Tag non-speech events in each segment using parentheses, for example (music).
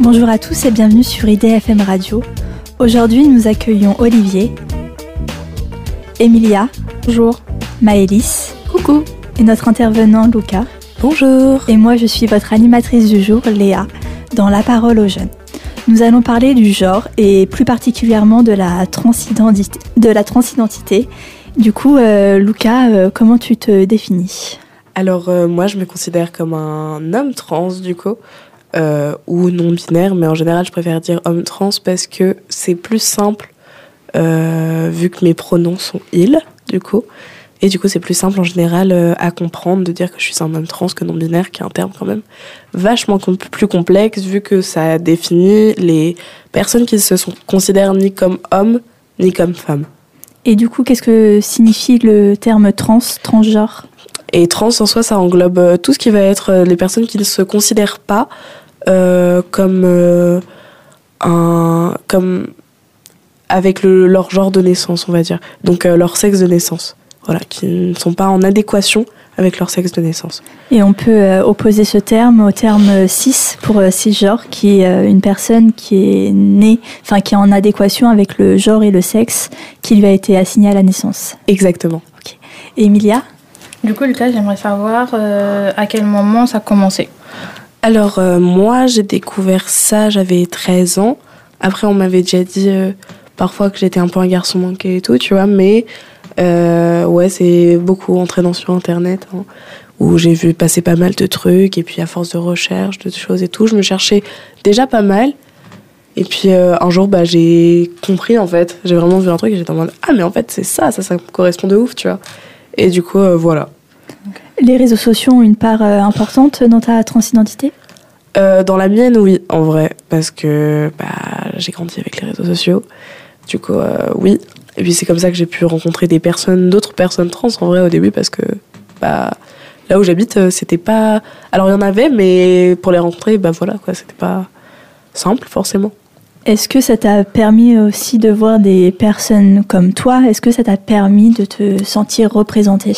Bonjour à tous et bienvenue sur IDFM Radio. Aujourd'hui, nous accueillons Olivier, Emilia, Bonjour. Maëlys Coucou. et notre intervenant Luca. Bonjour. Et moi, je suis votre animatrice du jour, Léa, dans La parole aux jeunes. Nous allons parler du genre et plus particulièrement de la transidentité. De la transidentité. Du coup, euh, Luca, euh, comment tu te définis? Alors euh, moi je me considère comme un homme trans du coup, euh, ou non binaire, mais en général je préfère dire homme trans parce que c'est plus simple euh, vu que mes pronoms sont il du coup. Et du coup c'est plus simple en général euh, à comprendre de dire que je suis un homme trans que non binaire, qui est un terme quand même vachement plus complexe vu que ça définit les personnes qui se sont, considèrent ni comme hommes ni comme femmes. Et du coup, qu'est-ce que signifie le terme trans, transgenre? Et trans en soi, ça englobe euh, tout ce qui va être les personnes qui ne se considèrent pas euh, comme euh, un comme avec le, leur genre de naissance, on va dire. Donc euh, leur sexe de naissance. Voilà, qui ne sont pas en adéquation avec leur sexe de naissance. Et on peut euh, opposer ce terme au terme cis pour euh, cisgenre, qui est euh, une personne qui est née, enfin qui est en adéquation avec le genre et le sexe qui lui a été assigné à la naissance. Exactement. Et Emilia? Du coup, Lucas, j'aimerais savoir euh, à quel moment ça a commencé? Alors euh, moi, j'ai découvert ça, j'avais 13 ans. Après, on m'avait déjà dit euh, parfois que j'étais un peu un garçon manqué et tout, tu vois, mais euh, ouais, c'est beaucoup en traînant sur Internet, hein, où j'ai vu passer pas mal de trucs, et puis à force de recherche, de choses et tout, je me cherchais déjà pas mal. Et puis un jour, bah, j'ai compris en fait, j'ai vraiment vu un truc et j'étais en mode Ah, mais en fait, c'est ça, ça, ça correspond de ouf, tu vois. Et du coup, voilà. Les réseaux sociaux ont une part euh, importante dans ta transidentité? Euh, dans la mienne, oui, en vrai, parce que bah, j'ai grandi avec les réseaux sociaux. Du coup, euh, oui. Et puis c'est comme ça que j'ai pu rencontrer des personnes, d'autres personnes trans en vrai au début, parce que bah, là où j'habite, c'était pas. Alors il y en avait, mais pour les rencontrer, bah voilà, quoi, c'était pas simple forcément. Est-ce que ça t'a permis aussi de voir des personnes comme toi? Est-ce que ça t'a permis de te sentir représenté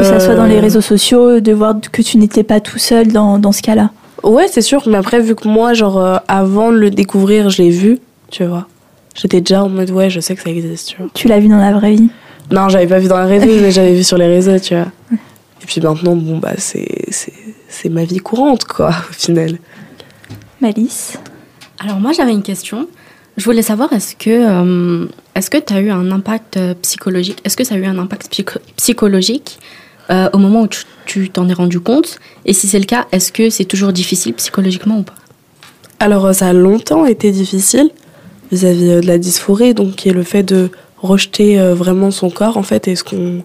Que ça soit dans les Euh, réseaux sociaux, de voir que tu n'étais pas tout seul dans, dans ce cas-là Ouais, c'est sûr, mais après, vu que moi, genre, euh, avant de le découvrir, je l'ai vu, tu vois. J'étais déjà en mode, ouais, je sais que ça existe, tu vois. Tu l'as vu dans la vraie vie? Non, j'avais pas vu dans la réseau, mais j'avais vu (laughs) sur les réseaux, tu vois. Et puis maintenant, bon, bah, c'est, c'est, c'est ma vie courante, quoi, au final. Malice Alors moi j'avais une question. Je voulais savoir est-ce que euh, est-ce que tu as eu un impact psychologique? Est-ce que ça a eu un impact psycho- psychologique? Euh, au moment où tu- t'en es rendu compte Et si c'est le cas, est-ce que c'est toujours difficile psychologiquement ou pas? Alors, euh, ça a longtemps été difficile vis-à-vis euh, de la dysphorie, donc qui est le fait de rejeter vraiment son corps, en fait, et ce qu'on.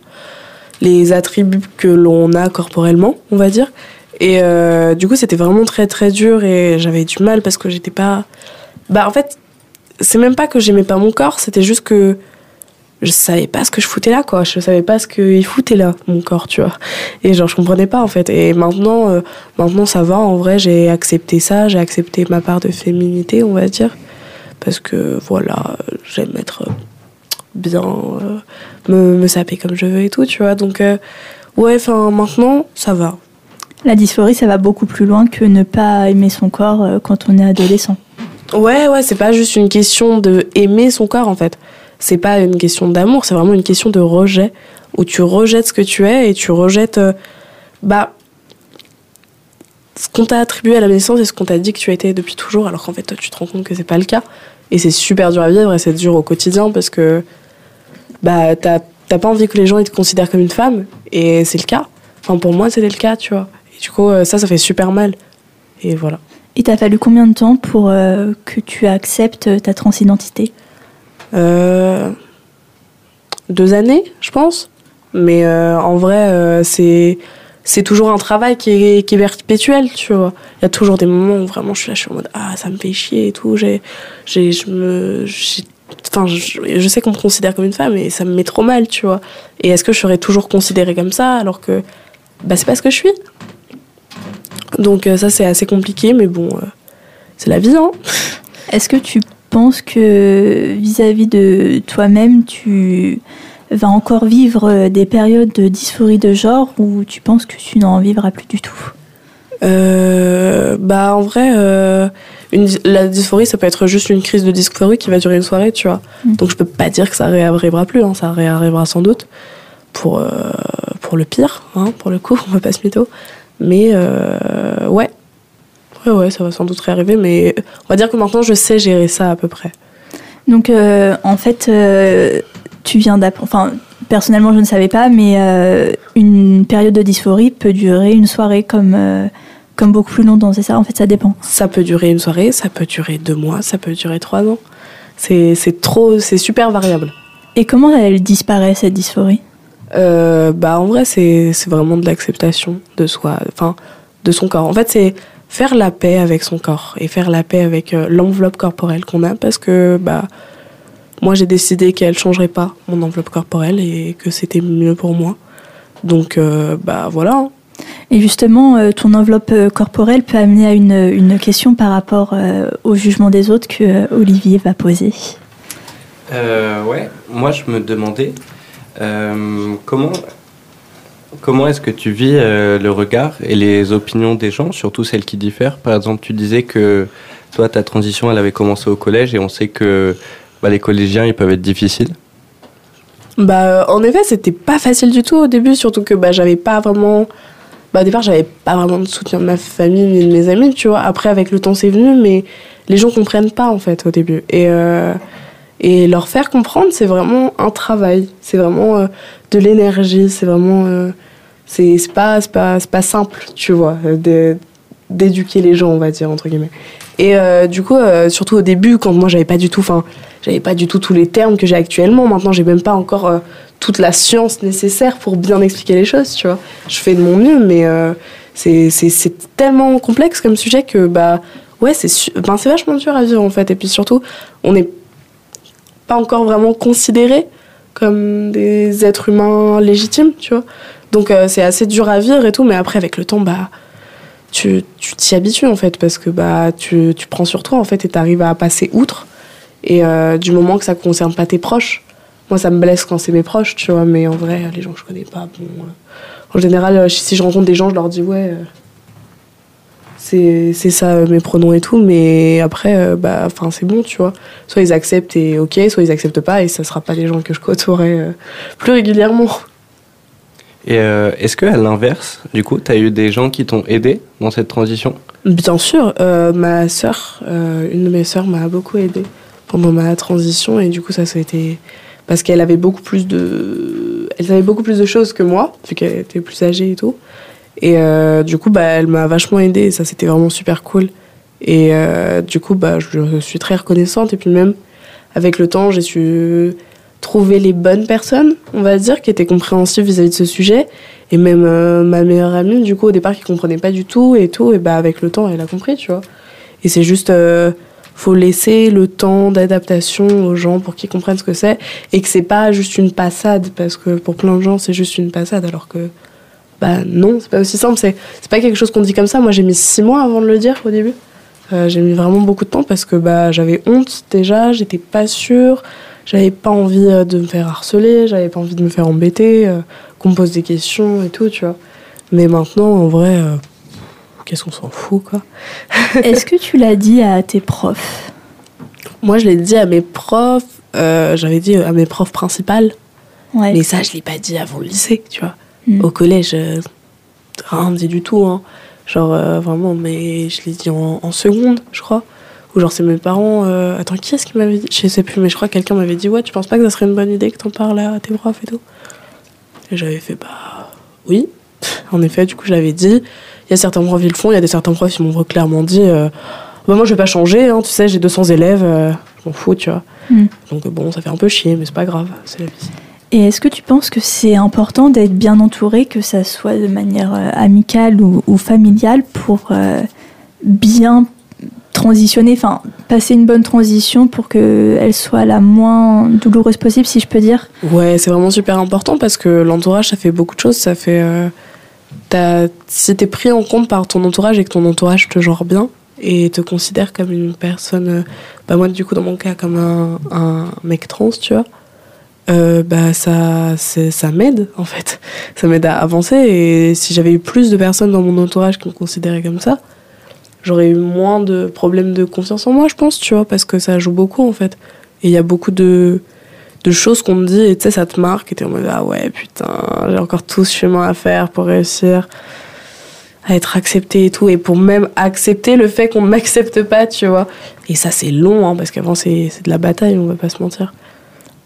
les attributs que l'on a corporellement, on va dire. Et du coup, c'était vraiment très très dur et j'avais du mal parce que j'étais pas. Bah, en fait, c'est même pas que j'aimais pas mon corps, c'était juste que je savais pas ce que je foutais là, quoi. Je savais pas ce qu'il foutait là, mon corps, tu vois. Et genre, je comprenais pas, en fait. Et maintenant, euh, maintenant ça va, en vrai, j'ai accepté ça, j'ai accepté ma part de féminité, on va dire. Parce que, voilà, j'aime être euh, bien, euh, me, me saper comme je veux et tout, tu vois. Donc, euh, ouais, enfin, maintenant, ça va. La dysphorie, ça va beaucoup plus loin que ne pas aimer son corps quand on est adolescent. Ouais, ouais, c'est pas juste une question de aimer son corps en fait. C'est pas une question d'amour, c'est vraiment une question de rejet où tu rejettes ce que tu es et tu rejettes euh, bah ce qu'on t'a attribué à la naissance et ce qu'on t'a dit que tu as été depuis toujours alors qu'en fait toi tu te rends compte que c'est pas le cas et c'est super dur à vivre et c'est dur au quotidien parce que bah t'as t'as pas envie que les gens ils te considèrent comme une femme et c'est le cas. Enfin pour moi c'était le cas, tu vois. Et du coup euh, ça ça fait super mal. Et voilà. Il t'a fallu combien de temps pour euh, que tu acceptes ta transidentité? Euh, deux années, je pense. Mais euh, en vrai, euh, c'est toujours un travail qui est, qui est perpétuel, tu vois. Il y a toujours des moments où vraiment je suis là, je suis en mode ah ça me fait chier et tout. J'ai j'ai je me Enfin, je, sais qu'on me considère comme une femme et ça me met trop mal, tu vois. Et est-ce que je serais toujours considérée comme ça alors que bah, c'est pas ce que je suis? Donc, ça, c'est assez compliqué, mais bon, c'est la vie, hein. Est-ce que tu penses que vis-à-vis de toi-même, tu vas encore vivre des périodes de dysphorie de genre ou tu penses que tu n'en vivras plus du tout? Euh, bah en vrai, euh, une, la dysphorie, ça peut être juste une crise de dysphorie qui va durer une soirée, tu vois. Mm. Donc je peux pas dire que ça réarrivera plus, hein, ça réarrivera sans doute pour, euh, pour le pire, hein, pour le coup, (laughs) on va pas se mytho. Mais euh, ouais. Ouais, ouais, ça va sans doute réarriver, mais on va dire que maintenant je sais gérer ça à peu près. Donc, euh, en fait, euh, tu viens d'apprendre. Enfin, personnellement, je ne savais pas, mais euh, une période de dysphorie peut durer une soirée comme, comme beaucoup plus longtemps. C'est ça, en fait, ça dépend. Ça peut durer une soirée, ça peut durer deux mois, ça peut durer trois ans. C'est trop, c'est super variable. Et comment elle disparaît, cette dysphorie? Euh, bah en vrai c'est c'est vraiment de l'acceptation de soi enfin de son corps en fait c'est faire la paix avec son corps et faire la paix avec euh, l'enveloppe corporelle qu'on a parce que bah moi j'ai décidé qu'elle changerait pas mon enveloppe corporelle et que c'était mieux pour moi donc euh, bah voilà hein. Et justement, euh, ton enveloppe euh, corporelle peut amener à une, une question par rapport euh, au jugement des autres que euh, Olivier va poser. Euh, ouais, moi je me demandais euh, comment, comment est-ce que tu vis euh, le regard et les opinions des gens, surtout celles qui diffèrent? Par exemple, tu disais que toi, ta transition, elle avait commencé au collège et on sait que bah, les collégiens, ils peuvent être difficiles. Bah, euh, en effet, c'était pas facile du tout au début, surtout que bah, j'avais pas vraiment. Bah, au départ, j'avais pas vraiment de soutien de ma famille ni de mes amis, tu vois. Après, avec le temps, c'est venu, mais les gens comprennent pas, en fait, au début. Et, euh, et leur faire comprendre, c'est vraiment un travail. C'est vraiment euh, de l'énergie, c'est vraiment. euh, c'est pas, pas, pas simple, tu vois, d'éduquer les gens, on va dire, entre guillemets. Et euh, du coup, euh, surtout au début, quand moi, j'avais pas du tout. Enfin, j'avais pas du tout tous les termes que j'ai actuellement. Maintenant, j'ai même pas encore toute la science nécessaire pour bien expliquer les choses, tu vois. Je fais de mon mieux, mais c'est tellement complexe comme sujet que, bah, ouais, c'est ben, vachement dur à vivre, en fait. Et puis surtout, on n'est pas encore vraiment considérés comme des êtres humains légitimes, tu vois. Donc, euh, c'est assez dur à vivre et tout, mais après, avec le temps, bah tu t'y habitues en fait parce que bah tu, tu prends sur toi en fait et t'arrives à passer outre et euh, du moment que ça concerne pas tes proches moi ça me blesse quand c'est mes proches tu vois mais en vrai les gens que je connais pas bon euh, en général si je rencontre des gens je leur dis ouais c'est c'est ça euh, mes pronoms et tout mais après euh, bah enfin c'est bon tu vois. Soit ils acceptent et ok soit ils acceptent pas et ça sera pas des gens que je côtoierai euh, plus régulièrement. Et euh, est-ce que à l'inverse, du coup, tu as eu des gens qui t'ont aidé dans cette transition? Bien sûr, euh, ma sœur, euh, une de mes sœurs m'a beaucoup aidée pendant ma transition et du coup ça ça a été parce qu'elle avait beaucoup plus de, elle savait beaucoup plus de choses que moi vu qu'elle était plus âgée et tout et euh, du coup bah elle m'a vachement aidée ça c'était vraiment super cool et euh, du coup bah je suis très reconnaissante et puis même avec le temps j'ai su trouver les bonnes personnes on va dire qui étaient compréhensives vis-à-vis de ce sujet et même euh, ma meilleure amie, du coup, au départ, qui comprenait pas du tout et tout, et bah avec le temps, elle a compris, tu vois. Et c'est juste, euh, faut laisser le temps d'adaptation aux gens pour qu'ils comprennent ce que c'est et que c'est pas juste une passade, parce que pour plein de gens, c'est juste une passade, alors que, bah non, c'est pas aussi simple. C'est, c'est pas quelque chose qu'on dit comme ça. Moi, j'ai mis six mois avant de le dire au début. Euh, j'ai mis vraiment beaucoup de temps parce que bah j'avais honte déjà, j'étais pas sûre, j'avais pas envie euh, de me faire harceler, j'avais pas envie de me faire embêter. euh, qu'on me pose des questions et tout, tu vois. Mais maintenant, en vrai, euh, qu'est-ce qu'on s'en fout, quoi? (laughs) Est-ce que tu l'as dit à tes profs? Moi, je l'ai dit à mes profs, j'avais dit à mes profs principales, Ouais. mais ça, je l'ai pas dit avant le lycée, tu vois. Mm. Au collège, euh, rien dit du tout, hein. Genre, euh, vraiment, mais je l'ai dit en, en seconde, je crois. Ou genre, c'est mes parents. euh, Attends, qui est-ce qui m'avait dit? Je sais plus, mais je crois que quelqu'un m'avait dit Ouais, tu penses pas que ça serait une bonne idée que t'en parles à tes profs et tout? Et j'avais fait Bah, oui. En effet, du coup, je l'avais dit. Il y a certains profs qui le font, il y a des certains profs qui m'ont clairement dit euh, Bah, moi, je vais pas changer, hein, tu sais, j'ai 200 élèves, je m'en fous, tu vois. Mm. Donc, bon, ça fait un peu chier, mais c'est pas grave, c'est la vie. Et est-ce que tu penses que c'est important d'être bien entouré, que ça soit de manière euh, amicale ou, familiale, pour euh, bien transitionner, enfin passer une bonne transition pour qu'elle soit la moins douloureuse possible, si je peux dire? Ouais, c'est vraiment super important parce que l'entourage, ça fait beaucoup de choses. Ça fait. Euh, si t'es pris en compte par ton entourage et que ton entourage te genre bien et te considère comme une personne. euh, bah, moi, du coup, dans mon cas, comme un mec trans, tu vois. Euh, bah ça, ça m'aide en fait. Ça m'aide à avancer et si j'avais eu plus de personnes dans mon entourage qui me considéraient comme ça, j'aurais eu moins de problèmes de confiance en moi, je pense, tu vois, parce que ça joue beaucoup en fait. Et il y a beaucoup de, de choses qu'on me dit et tu sais, ça te marque et t'es en mode ah ouais, putain, j'ai encore tout ce chemin à faire pour réussir à être accepté et tout. Et pour même accepter le fait qu'on (laughs) m'accepte pas, tu vois. Et ça, c'est long, hein, parce qu'avant, c'est c'est de la bataille, on va pas se mentir.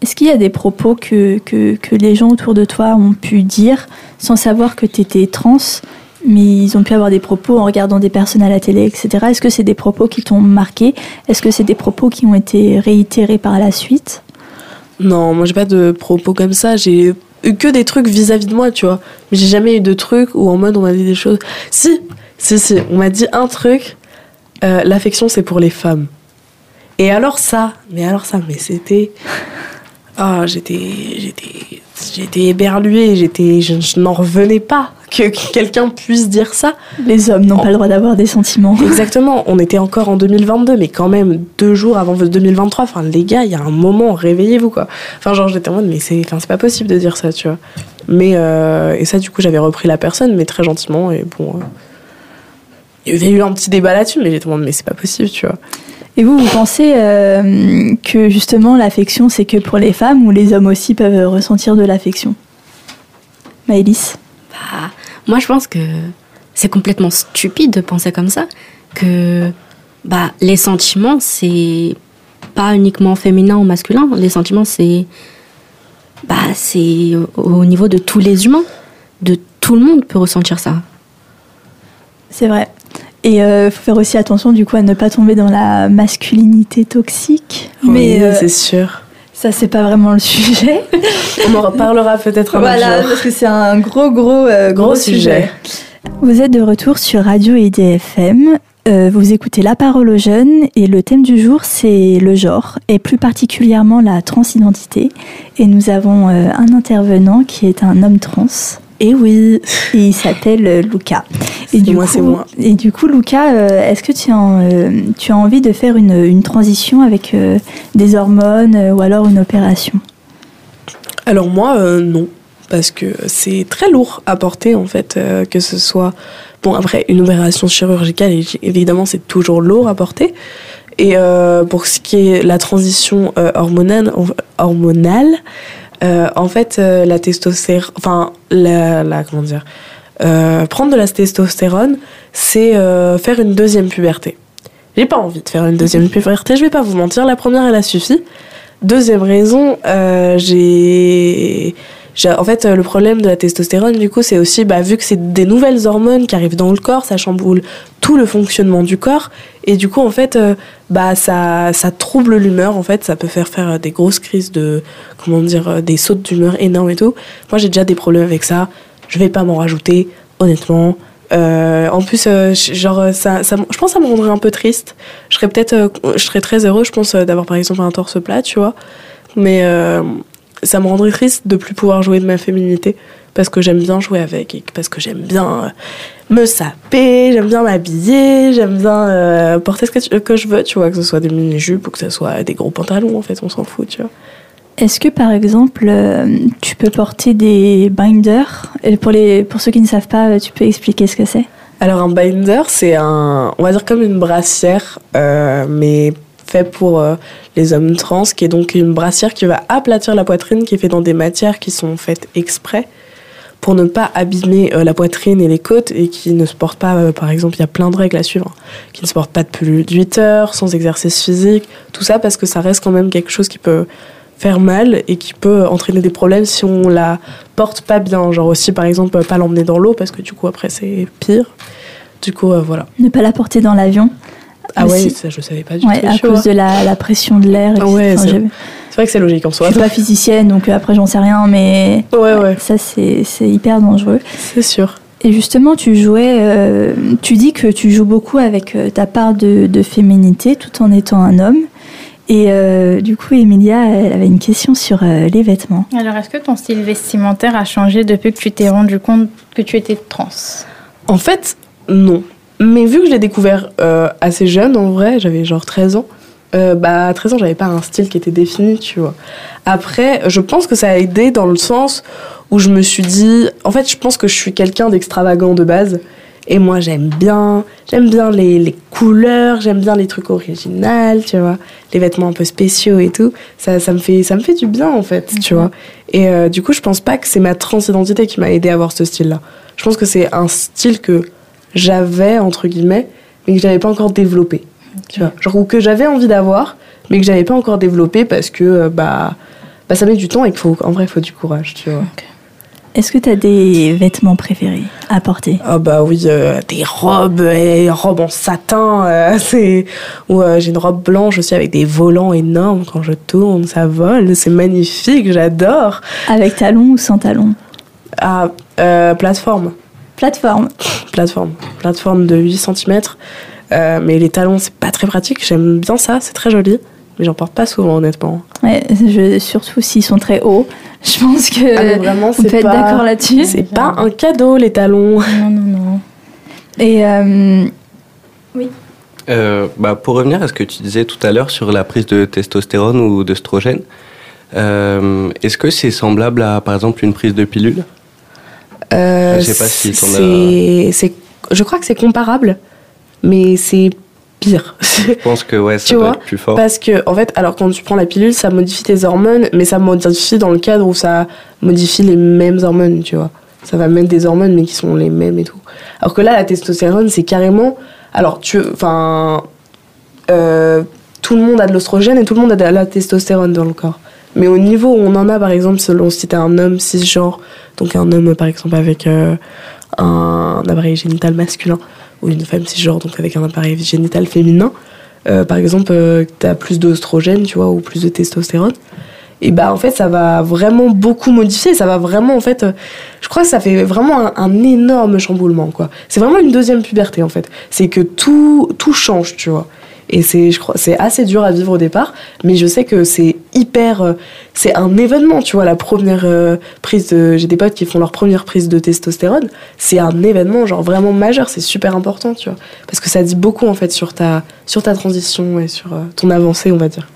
Est-ce qu'il y a des propos que, que, que les gens autour de toi ont pu dire sans savoir que tu étais trans, mais ils ont pu avoir des propos en regardant des personnes à la télé, etc. Est-ce que c'est des propos qui t'ont marqué? Est-ce que c'est des propos qui ont été réitérés par la suite? Non, moi, j'ai pas de propos comme ça. J'ai eu que des trucs vis-à-vis de moi, tu vois. Mais j'ai jamais eu de trucs où en mode on m'a dit des choses. Si, si, si, on m'a dit un truc. euh, L'affection, c'est pour les femmes. Et alors ça, mais alors ça, mais c'était. Ah, j'étais, j'étais, j'étais éberluée, j'étais, je, je n'en revenais pas que quelqu'un puisse dire ça. Les hommes n'ont pas le droit d'avoir des sentiments. (laughs) Exactement, on était encore en 2022, mais quand même deux jours avant 2023. Enfin, les gars, il y a un moment, réveillez-vous quoi. Enfin, genre, j'étais en mode, mais c'est, enfin, c'est pas possible de dire ça, tu vois. Mais, euh, et ça, du coup, j'avais repris la personne, mais très gentiment, et bon. euh, il y avait eu un petit débat là-dessus, mais j'étais en mode, mais c'est pas possible, tu vois. Et vous, vous pensez euh, que justement l'affection, c'est que pour les femmes ou les hommes aussi peuvent ressentir de l'affection? Maëlys? Bah, moi, je pense que c'est complètement stupide de penser comme ça. Que bah, les sentiments, c'est pas uniquement féminin ou masculin. Les sentiments, c'est bah, c'est au- au niveau de tous les humains. De tout le monde peut ressentir ça. C'est vrai. Et il faut faire aussi attention du coup à ne pas tomber dans la masculinité toxique. Mais euh, c'est sûr. ça, c'est pas vraiment le sujet. (laughs) On en reparlera peut-être un voilà, jour. parce que c'est un gros, gros, euh, gros, Gros sujet. sujet. Vous êtes de retour sur Radio IDFM. Euh, vous écoutez La Parole aux jeunes et le thème du jour c'est le genre et plus particulièrement la transidentité. Et nous avons euh, un intervenant qui est un homme trans Et oui. et il s'appelle euh, Luca. Et du moi, coup, moi. Et du coup, Luca, euh, est-ce que tu as, euh, tu as envie de faire une, une transition avec euh, des hormones ou alors une opération? Alors moi, non. Parce que c'est très lourd à porter, en fait, que ce soit... Bon, après, une opération chirurgicale, évidemment, c'est toujours lourd à porter. Et pour ce qui est la transition hormonale, hormonale euh, en fait, euh, la testostérone... Enfin, la, la- Comment dire euh, Prendre de la testostérone, c'est faire une deuxième puberté. J'ai pas envie de faire une deuxième puberté, je vais pas vous mentir, la première, elle a suffi. Deuxième raison, j'ai... En fait, euh, le problème de la testostérone, du coup, c'est aussi, bah, vu que c'est des nouvelles hormones qui arrivent dans le corps, ça chamboule tout le fonctionnement du corps. Et du coup, en fait, euh, bah, ça, ça trouble l'humeur. En fait, ça peut faire faire euh, des grosses crises de, comment dire, des sautes d'humeur énormes et tout. Moi, j'ai déjà des problèmes avec ça. Je vais pas m'en rajouter, honnêtement. Euh, en plus, genre, ça, ça, je pense que ça me rendrait un peu triste. Je serais peut-être, je serais très heureux, je pense, d'avoir par exemple un torse plat, tu vois. Mais ça me rendrait triste de plus pouvoir jouer de ma féminité parce que j'aime bien jouer avec et parce que j'aime bien euh, me saper, j'aime bien m'habiller, j'aime bien euh, porter ce que, tu- que je veux, tu vois, que ce soit des mini-jupes ou que ce soit des gros pantalons, en fait, on s'en fout, tu vois. Est-ce que par exemple, euh, tu peux porter des binders? Et pour, les, pour ceux qui ne savent pas, tu peux expliquer ce que c'est? Alors un binder, c'est un, on va dire comme une brassière, euh, mais fait pour euh, les hommes trans, qui est donc une brassière qui va aplatir la poitrine, qui est faite dans des matières qui sont faites exprès pour ne pas abîmer euh, la poitrine et les côtes et qui ne se portent pas, euh, par exemple, il y a plein de règles à suivre, hein, qui ne se portent pas de plus de 8 heures, sans exercice physique, tout ça parce que ça reste quand même quelque chose qui peut faire mal et qui peut entraîner des problèmes si on la porte pas bien. Genre aussi, par exemple, pas l'emmener dans l'eau parce que du coup, après, c'est pire. Du coup, voilà. Ne pas la porter dans l'avion Ah ouais, Aussi. ça je savais pas du ouais, tout. à cause vois. de la, la pression de l'air. Ah ouais, Enfin, c'est- vrai que c'est logique en Je soi. suis pas physicienne, donc euh, après j'en sais rien, mais Ouais, ouais, ça c'est hyper dangereux. c'est sûr. Et justement, tu jouais, euh, tu dis que tu joues beaucoup avec euh, ta part de, de féminité tout en étant un homme. Et euh, du coup, Emilia, elle avait une question sur euh, les vêtements. Alors, est-ce que ton style vestimentaire a changé depuis que tu t'es rendu compte que tu étais trans? En fait, non. Mais vu que je l'ai découvert euh, assez jeune, en vrai, j'avais genre 13 ans, euh, bah, à 13 ans, j'avais pas un style qui était défini, tu vois. Après, je pense que ça a aidé dans le sens où je me suis dit, en fait, je pense que je suis quelqu'un d'extravagant de base. Et moi, j'aime bien, j'aime bien les, les couleurs, j'aime bien les trucs originaux, tu vois, les vêtements un peu spéciaux et tout. Ça, ça me fait, ça me fait du bien en fait, tu vois. Et euh, du coup, je pense pas que c'est ma transidentité qui m'a aidé à avoir ce style-là. Je pense que c'est un style que j'avais entre guillemets, mais que j'avais pas encore développé, tu vois. Genre ou que j'avais envie d'avoir, mais que j'avais pas encore développé parce que euh, bah, bah ça met du temps et qu'il faut, en vrai, il faut du courage, tu vois. Est-ce que tu as des vêtements préférés à porter? Ah bah oui, euh, des robes, et robes en satin, euh, (laughs) c'est ou euh, j'ai une robe blanche aussi avec des volants énormes quand je tourne, ça vole, c'est magnifique, j'adore. Avec talons ou sans talons? Ah, euh, plateforme, Plateforme. plateforme, plateforme de 8 cm. mais les talons, c'est pas très pratique, j'aime bien ça, c'est très joli, mais j'en porte pas souvent honnêtement. Ouais, je- surtout s'ils sont très hauts. Je pense que Ah, vraiment, on c'est peut être pas- d'accord là-dessus. C'est pas un cadeau les talons. Non, non, non. Et euh, Euh, bah, pour revenir à ce que tu disais tout à l'heure sur la prise de testostérone ou d'œstrogène, euh, est-ce que c'est semblable à, par exemple, une prise de pilule? Euh, Je sais pas si c'est, je crois que c'est comparable, mais c'est pire. Je pense que ouais, (laughs) ça Tu doit vois, être plus fort. Parce que, en fait, alors quand tu prends la pilule, ça modifie tes hormones, mais ça modifie dans le cadre où ça modifie les mêmes hormones, tu vois. Ça va mettre des hormones, mais qui sont les mêmes et tout. Alors que là, la testostérone, c'est carrément. Alors, tu. Enfin. euh, tout le monde a de l'ostrogène et tout le monde a de la testostérone dans le corps. Mais au niveau où on en a, par exemple, selon si t'es un homme cisgenre, donc un homme, par exemple, avec euh, un appareil génital masculin, ou une femme cisgenre, donc avec un appareil génital féminin, euh, par exemple, euh, tu as plus d'oestrogène, tu vois, ou plus de testostérone, et bah en fait, ça va vraiment beaucoup modifier, ça va vraiment, en fait, euh, je crois que ça fait vraiment un, un énorme chamboulement, quoi. C'est vraiment une deuxième puberté, en fait. C'est que tout, tout change, tu vois. Et c'est, je crois, c'est assez dur à vivre au départ, mais je sais que c'est hyper, euh, c'est un événement, tu vois, la première euh, prise de, j'ai des potes qui font leur première prise de testostérone, c'est un événement genre vraiment majeur, c'est super important, tu vois, parce que ça dit beaucoup en fait sur ta, sur ta transition et sur euh, ton avancée, on va dire.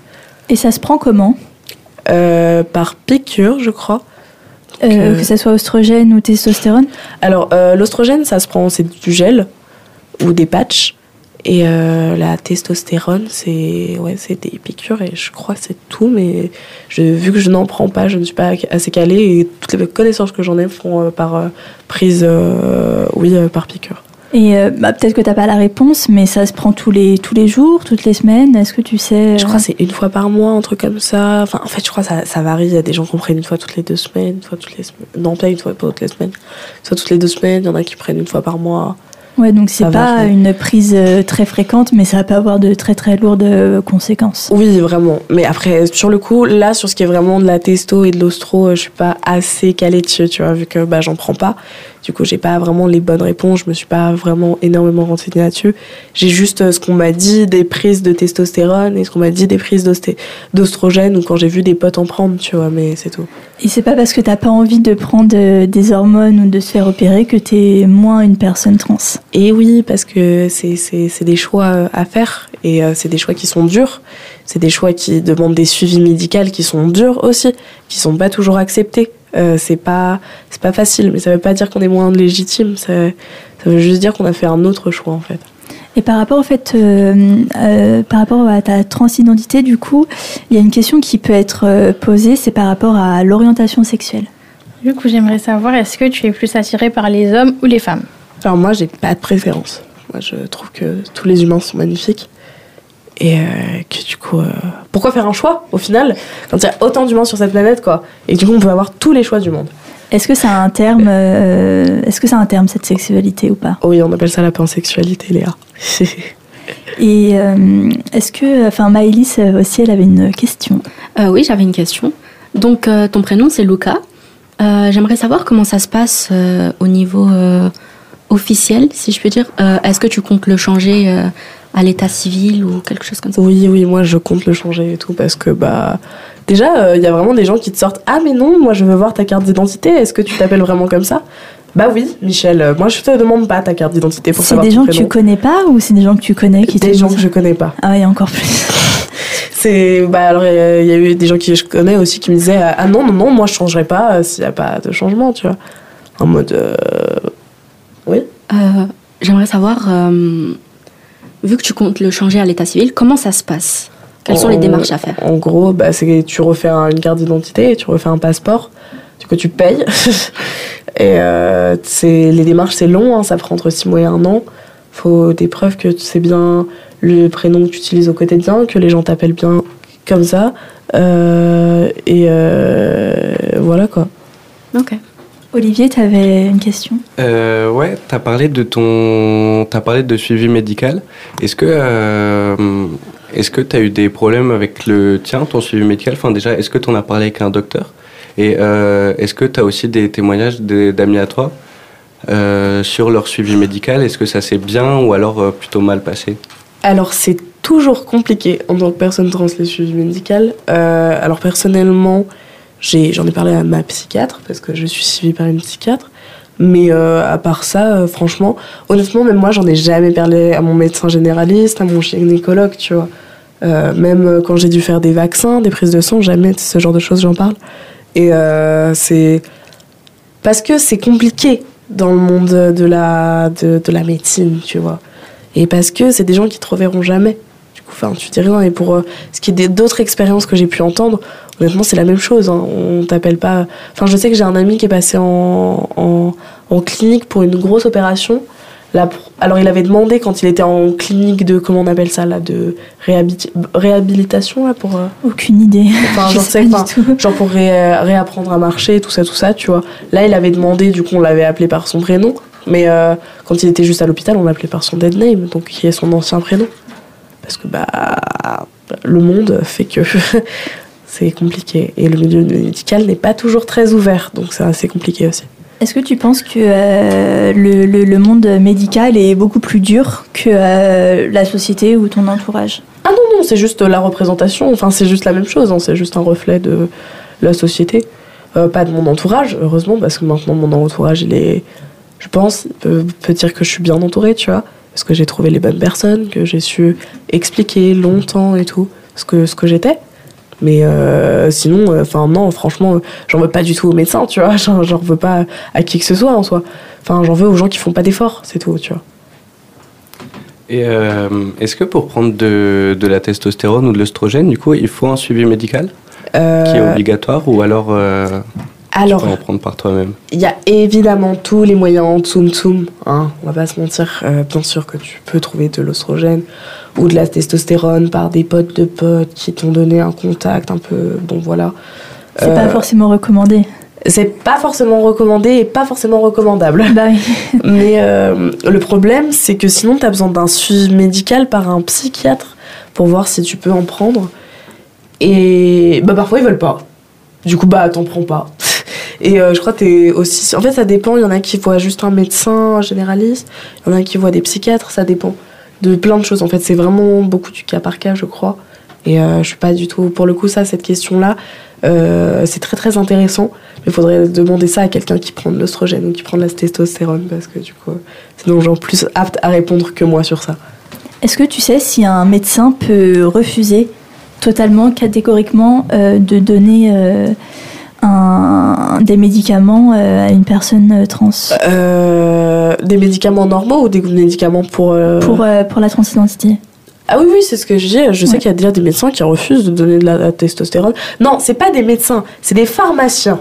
et ça se prend comment? Euh, par piqûre, je crois. Euh, euh, Que ça soit oestrogène ou testostérone? Alors, l'ostrogène, ça se prend, c'est du gel ou des patchs. Et euh, la testostérone, c'est ouais, des piqûres et je crois que c'est tout. Mais je, vu que je n'en prends pas, je ne suis pas assez calée et toutes les connaissances que j'en ai font euh, par euh, prise, euh, oui, par piqûre. Et euh, bah, peut-être que t'as pas la réponse, mais ça se prend tous les, tous les jours, toutes les semaines? Est-ce que tu sais Je crois que c'est une fois par mois, un truc comme ça. Enfin, en fait, je crois que ça, ça varie. Il y a des gens qui en prennent une fois toutes les deux semaines, une fois toutes les semaines. Non, pas une fois pas toutes les semaines. Soit toutes les deux semaines, il y en a qui prennent une fois par mois. Ouais, donc c'est pas une prise euh, très fréquente, mais ça peut avoir de très très lourdes euh, conséquences. Oui, vraiment. Mais après, sur le coup, là, sur ce qui est vraiment de la testo et de l'ostro, euh, je suis pas assez calée dessus, tu vois, vu que bah, j'en prends pas. Du coup, j'ai pas vraiment les bonnes réponses. Je me suis pas vraiment énormément renseignée là-dessus. J'ai juste ce qu'on m'a dit des prises de testostérone et ce qu'on m'a dit des prises d'ostrogène ou quand j'ai vu des potes en prendre, tu vois, mais c'est tout. Et c'est pas parce que t'as pas envie de prendre des hormones ou de se faire opérer que t'es moins une personne trans? Et oui, parce que c'est c'est- c'est des choix euh, à faire et euh, c'est des choix qui sont durs. C'est des choix qui demandent des suivis médicaux qui sont durs aussi, qui sont pas toujours acceptés. Euh, c'est pas c'est pas facile, mais ça veut pas dire qu'on est moins légitime. Ça, ça veut juste dire qu'on a fait un autre choix en fait. Et par rapport au fait, euh, euh, par rapport à ta transidentité, du coup, il y a une question qui peut être euh, posée, c'est par rapport à l'orientation sexuelle. Du coup, j'aimerais savoir, est-ce que tu es plus attiré par les hommes ou les femmes? Alors moi, j'ai pas de préférence. Moi, je trouve que tous les humains sont magnifiques. Et euh, que du coup, euh, pourquoi faire un choix au final quand il y a autant d'humains sur cette planète, quoi? Et du coup, on peut avoir tous les choix du monde. Est-ce que ça a un terme, euh, est-ce que ça a un terme cette sexualité ou pas? Oui, on appelle ça la pansexualité, Léa. (laughs) Et euh, est-ce que, enfin, Maëlys aussi, elle avait une question? Euh, oui, j'avais une question. Donc, euh, ton prénom, c'est Luca. Euh, J'aimerais savoir comment ça se passe euh, au niveau euh, officiel, si je peux dire. Euh, Est-ce que tu comptes le changer euh, à l'état civil ou quelque chose comme ça? Oui, oui, moi je compte le changer et tout parce que bah déjà il y a vraiment des gens qui te sortent ah mais non, moi je veux voir ta carte d'identité. Est-ce que tu t'appelles vraiment comme ça? Bah oui, Michel. euh, Moi je te demande pas ta carte d'identité pour C'est savoir des ton gens que tu connais pas ou c'est des gens que tu connais qui te Des gens que je connais pas. Ah oui, encore plus. (laughs) c'est bah alors il y a eu des gens que je connais aussi qui me disaient ah non non non moi je changerai pas euh, s'il y a pas de changement tu vois en mode euh, J'aimerais savoir, euh, vu que tu comptes le changer à l'état civil, comment ça se passe? Quelles sont les démarches à faire? En gros, bah, c'est que tu refais un- une carte d'identité tu refais un passeport. Du coup, tu payes. (laughs) et euh, les démarches, c'est long, hein, ça prend entre 6 mois et un an. faut des preuves que c'est bien le prénom que tu utilises au quotidien, que les gens t'appellent bien comme ça. Euh, et euh, voilà quoi. Ok. Olivier, tu avais une question? Euh, ouais, t'as parlé de ton, t'as parlé de suivi médical. Est-ce que, euh, est-ce que t'as eu des problèmes avec le tien, ton suivi médical? Enfin, déjà, est-ce que t'en as parlé avec un docteur? Et euh, est-ce que t'as aussi des témoignages de- d'amis à toi euh, sur leur suivi médical? Est-ce que ça s'est bien ou alors euh, plutôt mal passé? Alors, c'est toujours compliqué en tant que personne trans, les suivis médicaux. Euh, alors, personnellement, j'en ai, parlé à ma psychiatre, parce que je suis suivie par une psychiatre. Mais euh, à part ça, euh, franchement, honnêtement, même moi, j'en ai jamais parlé à mon médecin généraliste, à mon gynécologue, tu vois. Euh, même quand j'ai dû faire des vaccins, des prises de sang, jamais ce genre de choses, j'en parle. Et c'est. Parce que c'est compliqué dans le monde de la, de, de la médecine, tu vois. Et parce que c'est des gens qui te reverront jamais. Coup, enfin, tu dis rien. Et pour euh, ce qui est d'autres expériences que j'ai pu entendre, honnêtement, c'est la même chose. hein. On t'appelle pas. Enfin, je sais que j'ai un ami qui est passé en, en, en clinique pour une grosse opération. Là, Alors, il avait demandé quand il était en clinique de. Comment on appelle ça là De réhabilitation, là, pour. euh, Aucune idée. Enfin, (laughs) Je genre, sais pas du tout. genre pour ré- réapprendre à marcher, tout ça, tout ça, tu vois. Là, il avait demandé, du coup, on l'avait appelé par son prénom. Mais euh, quand il était juste à l'hôpital, on l'appelait par son dead name, donc qui est son ancien prénom. Parce que bah, le monde fait que (laughs) c'est compliqué. Et le milieu médical n'est pas toujours très ouvert, donc c'est assez compliqué aussi. Est-ce que tu penses que euh, le, le- le monde médical est beaucoup plus dur que euh, la société ou ton entourage? Ah non, non, c'est juste la représentation, enfin, c'est juste la même chose, hein, c'est juste un reflet de la société. Euh, pas de mon entourage, heureusement, parce que maintenant mon entourage, il est, je pense, peut, peut dire que je suis bien entourée, tu vois, parce que j'ai trouvé les bonnes personnes, que j'ai su expliquer longtemps et tout ce que, ce que j'étais. Mais euh, sinon, enfin non, franchement, euh, j'en veux pas du tout aux médecins, tu vois, (laughs) j'en j'en veux pas à qui que ce soit en soi. Enfin, j'en veux aux gens qui font pas d'efforts, c'est tout, tu vois. Et euh, est-ce que pour prendre de, de la testostérone ou de l'œstrogène, du coup, il faut un suivi médical qui est Euh, obligatoire ou alors euh, alors, tu peux en prendre par toi-même Il y a évidemment tous les moyens tsum tsum, hein, on va pas se mentir. Euh, bien sûr que tu peux trouver de l'ostrogène ou de la testostérone par des potes de potes qui t'ont donné un contact un peu. Bon voilà. C'est Euh, pas forcément recommandé. C'est pas forcément recommandé et pas forcément recommandable. Bah oui. (laughs) Mais euh, le problème, c'est que sinon, tu as besoin d'un suivi médical par un psychiatre pour voir si tu peux en prendre. Et bah, parfois, ils veulent pas. Du coup, bah, t'en prends pas. Et euh, je crois que t'es aussi. En fait, ça dépend. Il y en a qui voient juste un médecin généraliste, il y en a qui voient des psychiatres, ça dépend de plein de choses. En fait, c'est vraiment beaucoup du cas par cas, je crois. Et euh, je suis pas du tout. Pour le coup, ça, cette question-là, euh, c'est très très intéressant. Mais il faudrait demander ça à quelqu'un qui prend de l'ostrogène ou qui prend de la testostérone, parce que du coup, c'est donc gens plus apte à répondre que moi sur ça. Est-ce que tu sais si un médecin peut refuser totalement, catégoriquement, euh, de donner un- des médicaments euh, à une personne euh, trans Euh, des médicaments normaux ou des médicaments pour. pour, pour la transidentité Ah oui, oui, c'est ce que je dis. Je sais Ouais. qu'il y a déjà des médecins qui refusent de donner de la, la testostérone. Non, c'est pas des médecins, c'est des pharmaciens.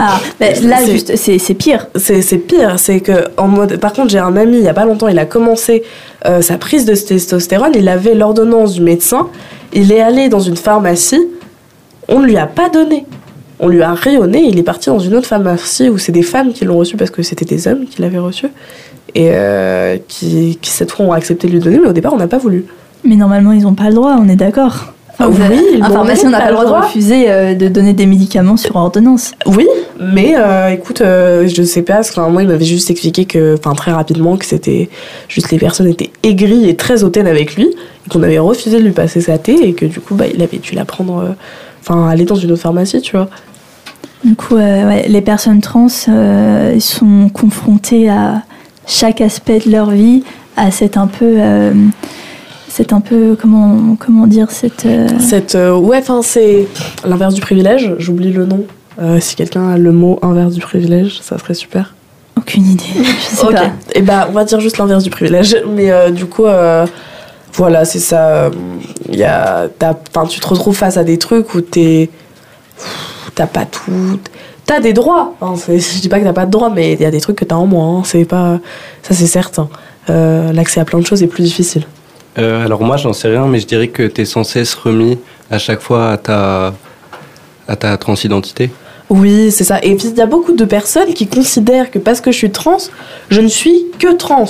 Ah, bah, là, C'est- juste, c'est c'est pire. C'est c'est pire, c'est que en mode. Par contre, j'ai un ami il y a pas longtemps, il a commencé euh, sa prise de testostérone, il avait l'ordonnance du médecin, il est allé dans une pharmacie, on ne lui a pas donné. On lui a rayonné, il est parti dans une autre pharmacie où c'est des femmes qui l'ont reçu parce que c'était des hommes qui l'avaient reçu et euh, qui, qui cette fois ont accepté de lui donner, mais au départ on n'a pas voulu. Mais normalement, ils n'ont pas le droit, on est d'accord. Ah oui, ils un n'ont pharmacien n'a pas le droit de refuser euh, de donner des médicaments sur ordonnance. Oui, mais euh, écoute, je sais pas, parce que moi il m'avait juste expliqué que, enfin très rapidement, que c'était juste les personnes étaient aigries et très hautaines avec lui, et qu'on avait refusé de lui passer sa thé, et que du coup bah, il avait dû la prendre, enfin aller dans une autre pharmacie, tu vois. Du coup, euh, ouais, les personnes trans euh, sont confrontées à chaque aspect de leur vie, à cette un peu, euh, C'est un peu comment comment dire cette. euh, Cette, euh, ouais, enfin, c'est l'inverse du privilège. J'oublie le nom. Si quelqu'un a le mot inverse du privilège, ça serait super. Aucune idée. Je sais (laughs) pas. Et bah, on va dire juste l'inverse du privilège. Mais du coup, voilà, c'est ça. Il y a, tu te retrouves face à des trucs où t'es, t'as pas tout. T'as des droits. C'est- je dis pas que t'as pas de droits, mais il y a des trucs que t'as en moins. hein. C'est pas, ça c'est certain. Euh, L'accès à plein de choses est plus difficile. Euh, alors moi, j'en sais rien, mais je dirais que tu es sans cesse remis à chaque fois à ta, à ta transidentité. Oui, c'est ça. Et puis il y a beaucoup de personnes qui considèrent que parce que je suis trans, je ne suis que trans.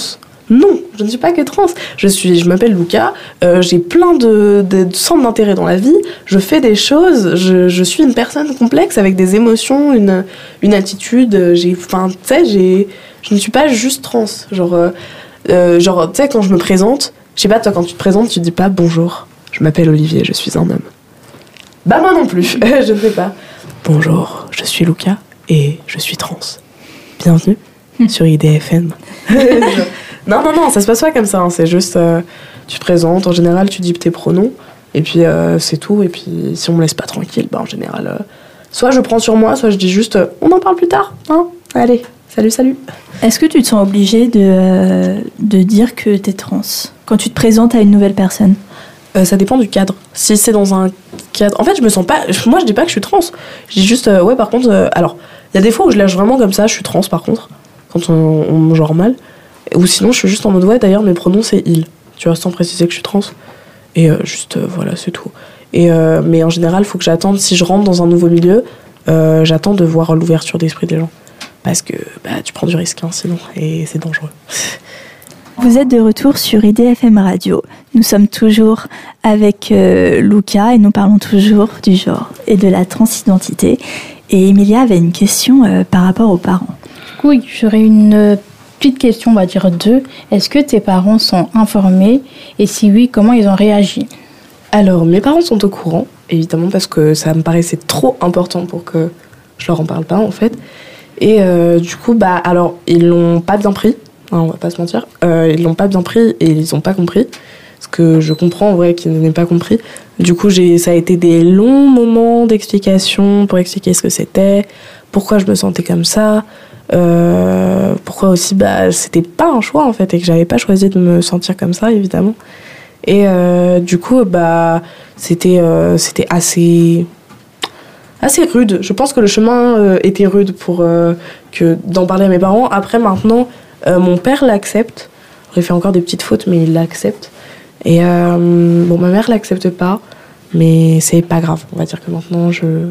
Non, je ne suis pas que trans. Je suis, je m'appelle Lucas. euh, j'ai plein de, de- de centres d'intérêt dans la vie. Je fais des choses. Je, je suis une personne complexe avec des émotions, une, une attitude. euh, J'ai, enfin, tu sais, j'ai, je ne suis pas juste trans. Genre, euh, genre, tu sais, quand je me présente, je sais pas, toi, quand tu te présentes, tu dis pas bonjour. Je m'appelle Olivier, je suis un homme. Bah moi non plus, (laughs) je ne sais pas. Bonjour, je suis Lucas et je suis trans. Bienvenue sur IDFM. (laughs) non, non, non, ça se passe pas comme ça. hein, C'est juste, euh, tu te présentes, en général, tu dis tes pronoms, et puis euh, c'est tout. Et puis si on me laisse pas tranquille, bah en général, euh, soit je prends sur moi, soit je dis juste, on en parle plus tard. Hein Allez, salut, salut. Est-ce que tu te sens obligé de, de dire que tu es trans quand tu te présentes à une nouvelle personne? Ça dépend du cadre. Si c'est dans un cadre. En fait, je me sens pas. Moi, je dis pas que je suis trans. Je dis juste, ouais, par contre. alors, il y a des fois où je lâche vraiment comme ça, je suis trans par contre, quand on, on me genre mal. Ou sinon, je suis juste en mode, ouais, d'ailleurs, mes pronoms, c'est il. Tu vois, sans préciser que je suis trans. Et euh, juste, euh, voilà, c'est tout. Et, euh, mais en général, il faut que j'attende. Si je rentre dans un nouveau milieu, euh, j'attends de voir l'ouverture d'esprit des gens. Parce que bah, tu prends du risque, hein, sinon. Et c'est dangereux. (laughs) Vous êtes de retour sur IDFM Radio. Nous sommes toujours avec euh, Luca et nous parlons toujours du genre et de la transidentité. Et Emilia avait une question euh, par rapport aux parents. Du coup, j'aurais une petite question, on va dire deux. Est-ce que tes parents sont informés? Et si oui, comment ils ont réagi? Alors, mes parents sont au courant, évidemment, parce que ça me paraissait trop important pour que je leur en parle pas, en fait. Et euh, du coup, bah, alors, ils l'ont pas bien pris, hein, on va pas se mentir. Euh, ils l'ont pas bien pris et ils ont pas compris. Ce que je comprends, en vrai, qu'ils n'aient pas compris. Du coup, ça a été des longs moments d'explication pour expliquer ce que c'était, pourquoi je me sentais comme ça. Euh, pourquoi aussi bah c'était pas un choix en fait et que j'avais pas choisi de me sentir comme ça évidemment et euh, du coup, bah, c'était euh, c'était assez assez rude. Je pense que le chemin était rude pour que d'en parler à mes parents. Après, maintenant, mon père l'accepte. J'aurais fait encore des petites fautes, mais il l'accepte. Et bon, ma mère l'accepte pas, mais c'est pas grave. On va dire que maintenant, je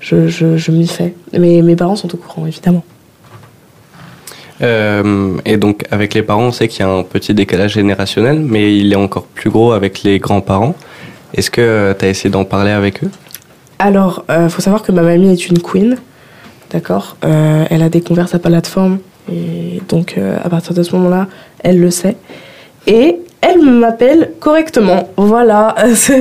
je, je, je m'y fais. Mais mes parents sont au courant, évidemment. Euh, et donc, avec les parents, on sait qu'il y a un petit décalage générationnel, mais il est encore plus gros avec les grands-parents. Est-ce que tu as essayé d'en parler avec eux? Alors, il faut savoir que ma mamie est une queen, d'accord? Euh, Elle a découvert sa plateforme, et donc euh, à partir de ce moment-là, elle le sait. Et elle m'appelle correctement. Voilà.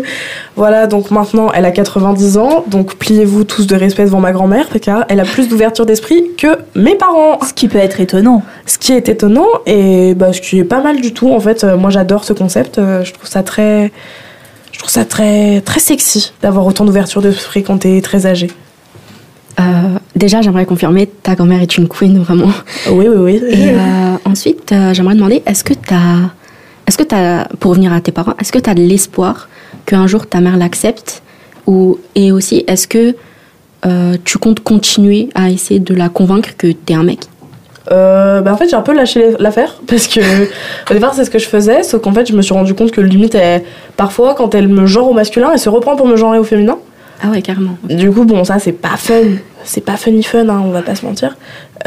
(laughs) voilà, donc maintenant, elle a 90 ans, donc pliez-vous tous de respect devant ma grand-mère, car elle a plus d'ouverture d'esprit que mes parents. Ce qui peut être étonnant. Ce qui est étonnant, et bah, ce qui est pas mal du tout, en fait, euh, moi j'adore ce concept, euh, je trouve ça très... Je trouve ça très, très sexy d'avoir autant d'ouverture d'esprit quand t'es très âgé. Euh, déjà, j'aimerais confirmer, ta grand-mère est une queen, vraiment. Oui, oui, oui. Et euh, ensuite, euh, j'aimerais demander, est-ce que tu as, est-ce que t'as, pour revenir à tes parents, est-ce que tu as de l'espoir qu'un jour ta mère l'accepte ou, Et aussi, est-ce que euh, tu comptes continuer à essayer de la convaincre que tu es un mec? Euh, bah, en fait, j'ai un peu lâché l'affaire (laughs) parce que au départ, c'est ce que je faisais, sauf qu'en fait, je me suis rendu compte que limite, elle- parfois, quand elle me genre au masculin, elle se reprend pour me genrer au féminin. Ah ouais, carrément. Du coup, bon, ça, c'est pas fun. C'est pas funny fun, hein, on va pas se mentir.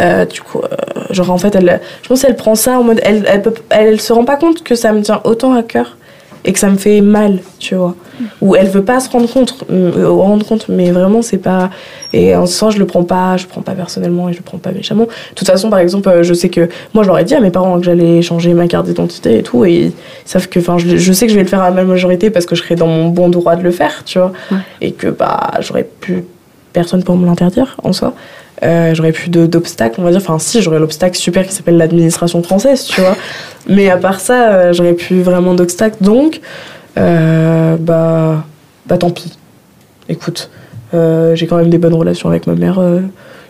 Euh, du coup, euh, genre, en fait, elle, je pense qu'elle prend ça en mode. Elle, elle, peut, elle, se rend pas compte que ça me tient autant à cœur et que ça me fait mal, tu vois. Ou elle veut pas se rendre compte, euh, rendre compte mais vraiment, c'est pas. Et en ce sens, je le prends pas, je le prends pas personnellement et je le prends pas méchamment. De toute façon, par exemple, euh, je sais que. Moi, je leur ai dit à mes parents que j'allais changer ma carte d'identité et tout, et ils savent que. Enfin, je, je sais que je vais le faire à ma majorité parce que je serai dans mon bon droit de le faire, tu vois. Ouais. Et que, bah, j'aurais pu personne pour me l'interdire en soi. Euh, j'aurais plus d'obstacles, on va dire. Enfin, si, j'aurais l'obstacle super qui s'appelle l'administration française, tu vois. (laughs) Mais à part ça, euh, j'aurais plus vraiment d'obstacles. Donc, euh, bah, bah, tant pis. Écoute, j'ai quand même des bonnes relations avec ma mère.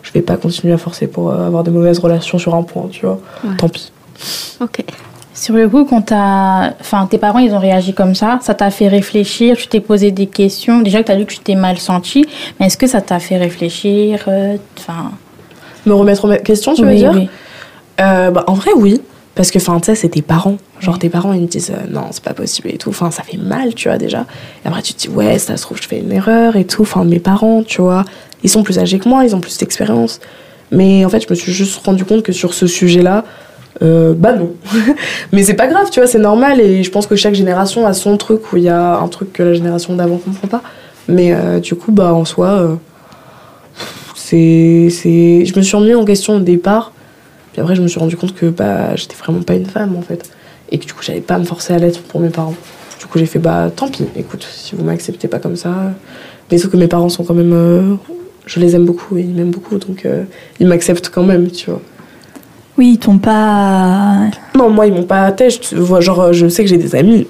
je vais pas continuer à forcer pour avoir de mauvaises relations sur un point, tu vois. Ouais. Tant pis. Ok. Sur le coup, quand t'as... Enfin, tes parents, ils ont réagi comme ça, ça t'a fait réfléchir, tu t'es posé des questions. Déjà que t'as dit que tu t'es mal senti, mais est-ce que ça t'a fait réfléchir euh, Enfin, Me remettre en question, tu veux oui, dire? oui. Euh, bah, En vrai, oui. Parce que, enfin, tu sais, c'est tes parents. Genre, tes parents, ils me disent euh, non, c'est pas possible et tout. Enfin, ça fait mal, tu vois, déjà. Et après, tu te dis, ouais, ça se trouve, je fais une erreur et tout. Enfin, mes parents, tu vois, ils sont plus âgés que moi, ils ont plus d'expérience. Mais en fait, je me suis juste rendu compte que sur ce sujet-là, euh, bah non. (laughs) Mais c'est pas grave, tu vois, c'est normal. Et je pense que chaque génération a son truc où il y a un truc que la génération d'avant comprend pas. Mais euh, du coup, bah en soi, euh, c'est, je me suis remis en question au départ. Puis après, je me suis rendu compte que bah, j'étais vraiment pas une femme en fait. Et que du coup, j'allais pas me forcer à l'être pour mes parents. Du coup, j'ai fait bah tant pis, écoute, si vous m'acceptez pas comme ça. Mais sauf que mes parents sont quand même. je les aime beaucoup et ils m'aiment beaucoup, donc ils m'acceptent quand même, tu vois. Oui, ils t'ont pas. Non, moi, ils m'ont pas attaché. Tu vois, genre, euh, je sais que j'ai des amis.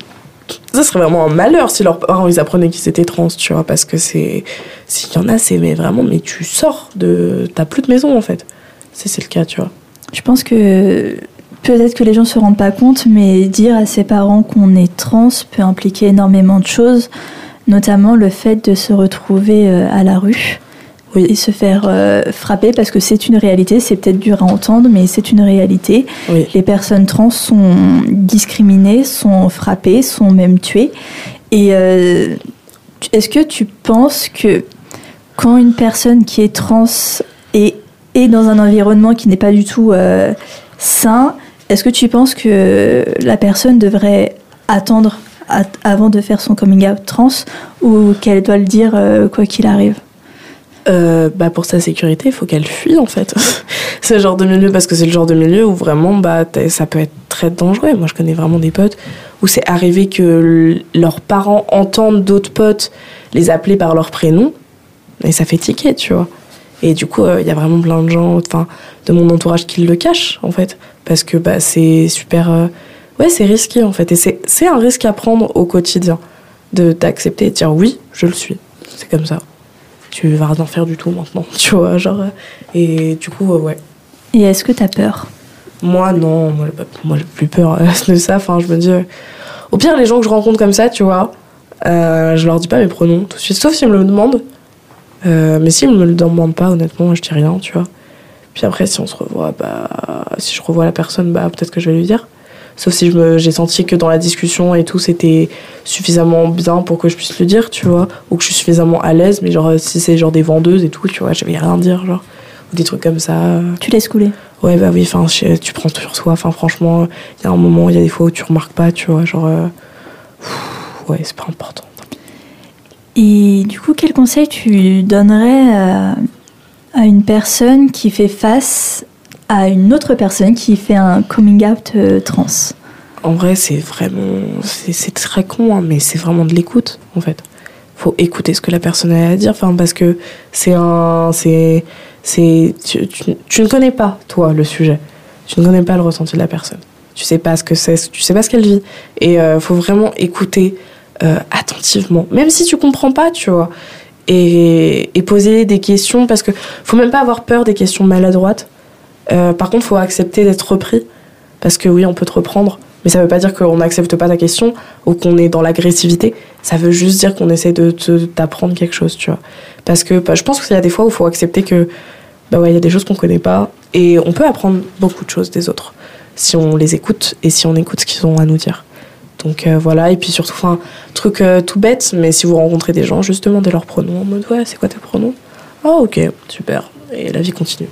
Ça serait vraiment un malheur si leurs parents ils apprenaient qu'ils étaient trans, tu vois, parce que c'est. S'il y en a, c'est mais vraiment, mais tu sors de. T'as plus de maison en fait. C'est c'est le cas, tu vois. Je pense que peut-être que les gens se rendent pas compte, mais dire à ses parents qu'on est trans peut impliquer énormément de choses, notamment le fait de se retrouver euh, à la rue Oui. et se faire euh, frapper parce que c'est une réalité. C'est peut-être dur à entendre, mais c'est une réalité. Oui. Les personnes trans sont discriminées, sont frappées, sont même tuées. Et euh, est-ce que tu penses que quand une personne qui est trans est, est dans un environnement qui n'est pas du tout euh, sain, est-ce que tu penses que la personne devrait attendre avant de faire son coming out trans ou qu'elle doit le dire quoi qu'il arrive? Euh, bah pour sa sécurité, il faut qu'elle fuit en fait. (laughs) le genre de milieu parce que c'est le genre de milieu où vraiment bah ça peut être très dangereux. Moi je connais vraiment des potes où c'est arrivé que leurs parents entendent d'autres potes les appeler par leur prénom et ça fait tiquer, tu vois. Et du coup, il y a vraiment plein de gens, enfin, de mon entourage qui le cachent en fait parce que bah c'est super, euh, ouais c'est risqué en fait et c'est un risque à prendre au quotidien de d'accepter et de dire oui je le suis. C'est comme ça tu vas rien faire du tout maintenant, (laughs) tu vois, genre. Et du coup, euh, ouais. Et est-ce que tu as peur? Moi, non, moi, moi j'ai plus peur euh, (laughs) de ça. Enfin, je me dis. euh, Au pire, les gens que je rencontre comme ça, tu vois, euh, je leur dis pas mes pronoms tout de suite, sauf s'ils me le demandent. Euh, mais s'ils me le demandent pas, honnêtement, je dis rien, tu vois. Puis après, si on se revoit, bah. Si je revois la personne, bah, peut-être que je vais lui dire. Sauf si j'ai senti que dans la discussion et tout, c'était suffisamment bien pour que je puisse le dire, tu vois. Ou que je suis suffisamment à l'aise, mais genre, euh, si c'est genre des vendeuses et tout, tu vois, je vais rien dire, genre. Ou des trucs comme ça. euh. Tu laisses couler Ouais, bah oui, enfin, tu prends tout sur toi. Enfin, franchement, il y a un moment, il y a des fois où tu remarques pas, tu vois, genre. euh, pff, ouais, c'est pas important. Et du coup, quel conseil tu donnerais à, à une personne qui fait face à une autre personne qui fait un coming out euh, trans En vrai, c'est vraiment. C'est très con, hein, mais c'est vraiment de l'écoute, en fait. Faut écouter ce que la personne a à dire, enfin, parce que c'est un. C'est. tu- tu ne connais pas, toi, le sujet. Tu ne connais pas le ressenti de la personne. Tu sais pas ce que c'est, tu sais pas ce qu'elle vit. Et euh, faut vraiment écouter euh, attentivement, même si tu comprends pas, tu vois. Et, et poser des questions, parce que faut même pas avoir peur des questions maladroites. Euh, par contre, faut accepter d'être repris. Parce que oui, on peut te reprendre, mais ça veut pas dire qu'on n'accepte pas ta question ou qu'on est dans l'agressivité. Ça veut juste dire qu'on essaie de t'apprendre quelque chose, tu vois. Parce que bah, je pense qu'il y a des fois où il faut accepter que bah ouais, il y a des choses qu'on connaît pas et on peut apprendre beaucoup de choses des autres si on les écoute et si on écoute ce qu'ils ont à nous dire. Donc euh, voilà, et puis surtout, enfin, truc euh, tout bête, mais si vous rencontrez des gens, juste demandez leurs pronoms en mode ouais, c'est quoi tes pronoms? Oh ok, super. Et la vie continue.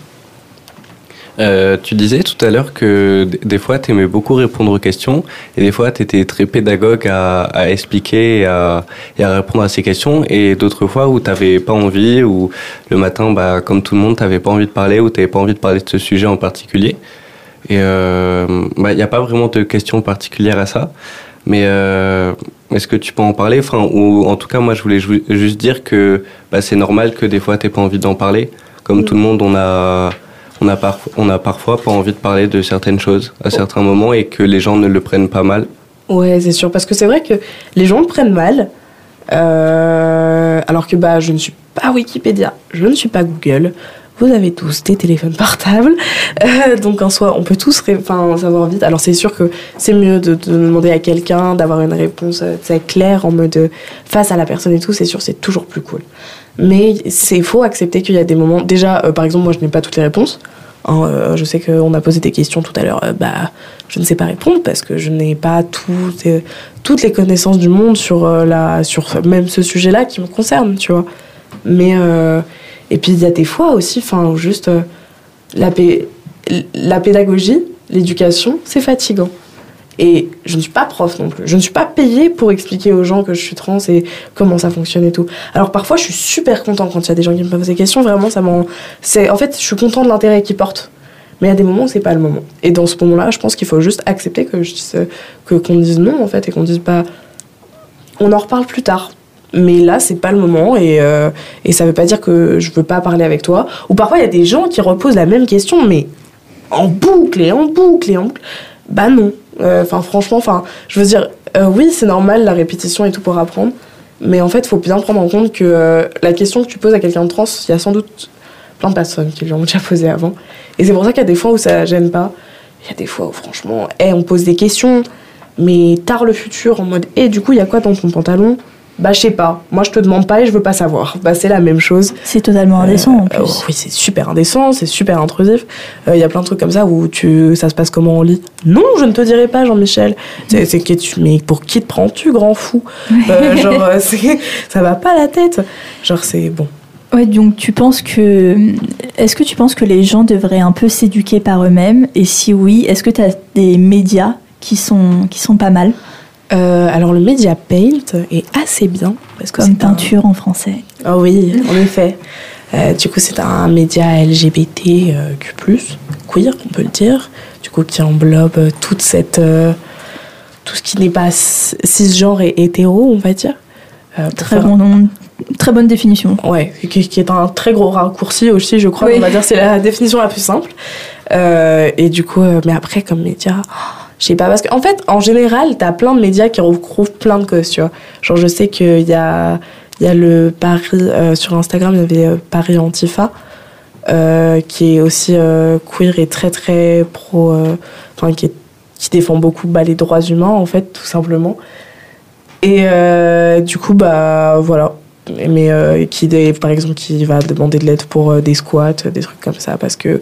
Euh, tu disais tout à l'heure que des fois, tu aimais beaucoup répondre aux questions et des fois, tu étais très pédagogue à, à expliquer et à, et à répondre à ces questions et d'autres fois où tu n'avais pas envie ou le matin, bah, comme tout le monde, tu n'avais pas envie de parler ou tu n'avais pas envie de parler de ce sujet en particulier. Et il n'y a pas vraiment de questions particulières à ça. Mais euh, est-ce que tu peux en parler? Enfin, Ou en tout cas, moi, je voulais juste dire que bah, c'est normal que des fois, tu pas envie d'en parler. Comme tout le monde, on a, on, a on a parfois pas envie de parler de certaines choses à certains moments et que les gens ne le prennent pas mal. Ouais, c'est sûr. Parce que c'est vrai que les gens le prennent mal. Euh, alors que bah, je ne suis pas Wikipédia, je ne suis pas Google. Vous avez tous des téléphones portables, (laughs) euh, donc en soi, on peut tous savoir vite. Alors c'est sûr que c'est mieux de, demander à quelqu'un, d'avoir une réponse euh, claire en mode face à la personne et tout. C'est sûr, c'est toujours plus cool. Mais c'est faux accepter qu'il y a des moments. Déjà, par exemple, moi, je n'ai pas toutes les réponses. Hein, euh, je sais qu'on a posé des questions tout à l'heure. Euh, bah, je ne sais pas répondre parce que je n'ai pas toutes, euh, toutes les connaissances du monde sur, la, sur même ce sujet-là qui me concerne, tu vois. Mais, et puis il y a des fois aussi, enfin, juste la, la pédagogie, l'éducation, c'est fatigant. Et je ne suis pas prof non plus. Je ne suis pas payée pour expliquer aux gens que je suis trans et comment ça fonctionne et tout. Alors parfois, je suis super content quand il y a des gens qui me posent des questions. Vraiment, ça m'en. En fait, je suis content de l'intérêt qu'ils portent. Mais il y a des moments où c'est pas le moment. Et dans ce moment-là, je pense qu'il faut juste accepter que qu'on dise non en fait et qu'on dise pas. On en reparle plus tard. Mais là, c'est pas le moment et, euh, et ça veut pas dire que je veux pas parler avec toi. Ou parfois, il y a des gens qui reposent la même question, mais en boucle et en boucle et en boucle. Bah non, enfin, franchement, enfin, je veux dire, euh, oui, c'est normal la répétition et tout pour apprendre, mais en fait, il faut bien prendre en compte que euh, la question que tu poses à quelqu'un de trans, il y a sans doute plein de personnes qui lui ont déjà posé avant. Et c'est pour ça qu'il y a des fois où ça gêne pas. Il y a des fois où, franchement, hey, on pose des questions, mais tard le futur, en mode, et du coup, il y a quoi dans ton pantalon? Bah, je sais pas. Moi, je te demande pas et je veux pas savoir. Bah, c'est la même chose. C'est totalement indécent, en plus. oui, c'est super indécent, c'est super intrusif. Il y a plein de trucs comme ça où tu, ça se passe comment en lit? Non, je ne te dirai pas, Jean-Michel. C'est, que mais pour qui te prends-tu, grand fou? Genre, ça va pas la tête. Genre, c'est bon. Ouais, donc tu penses que. Est-ce que tu penses que les gens devraient un peu s'éduquer par eux-mêmes? Et si oui, est-ce que tu as des médias qui sont, qui sont pas mal? Euh, alors le Media Paint est assez bien. Parce que Comme peinture en français. Ah oui, en effet. Euh, du coup, c'est un média LGBTQ+, euh, queer, on peut le dire. Du coup, qui englobe toute cette... tout ce qui n'est pas cisgenre et hétéro, on va dire. très, bon, très bonne définition. Ouais, qui, est un très gros raccourci aussi, je crois. On va dire c'est la définition la plus simple. et du coup, mais après, comme média... Je sais pas, parce qu'en fait, en général, t'as plein de médias qui recouvrent plein de causes, tu vois. Genre, je sais qu'il y a, y a le Paris, euh, sur Instagram, il y avait euh, Paris Antifa, euh, qui est aussi queer et très très pro, enfin, qui, qui défend beaucoup bah, les droits humains, en fait, tout simplement. Et du coup, bah voilà. Mais qui, par exemple, qui va demander de l'aide pour des squats, des trucs comme ça, parce que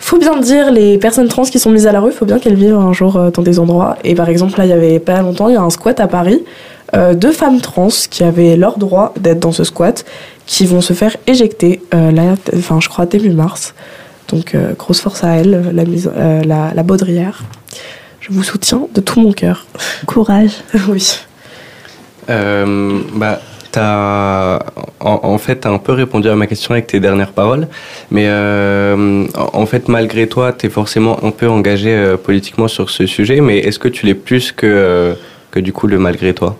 faut bien dire, les personnes trans qui sont mises à la rue, faut bien qu'elles vivent un jour euh, dans des endroits. Et par exemple, là, il y avait pas longtemps, il y a un squat à Paris, euh, deux femmes trans qui avaient leur droit d'être dans ce squat, qui vont se faire éjecter, euh, là, enfin, je crois début mars. Donc, grosse force à elles, la, mise, la, la baudrière. Je vous soutiens de tout mon cœur. Courage. (laughs) oui. bah, As, en, fait, tu as un peu répondu à ma question avec tes dernières paroles, mais euh, en fait, malgré toi, tu es forcément un peu engagé euh, politiquement sur ce sujet, mais est-ce que tu l'es plus que, euh, que du coup le malgré toi?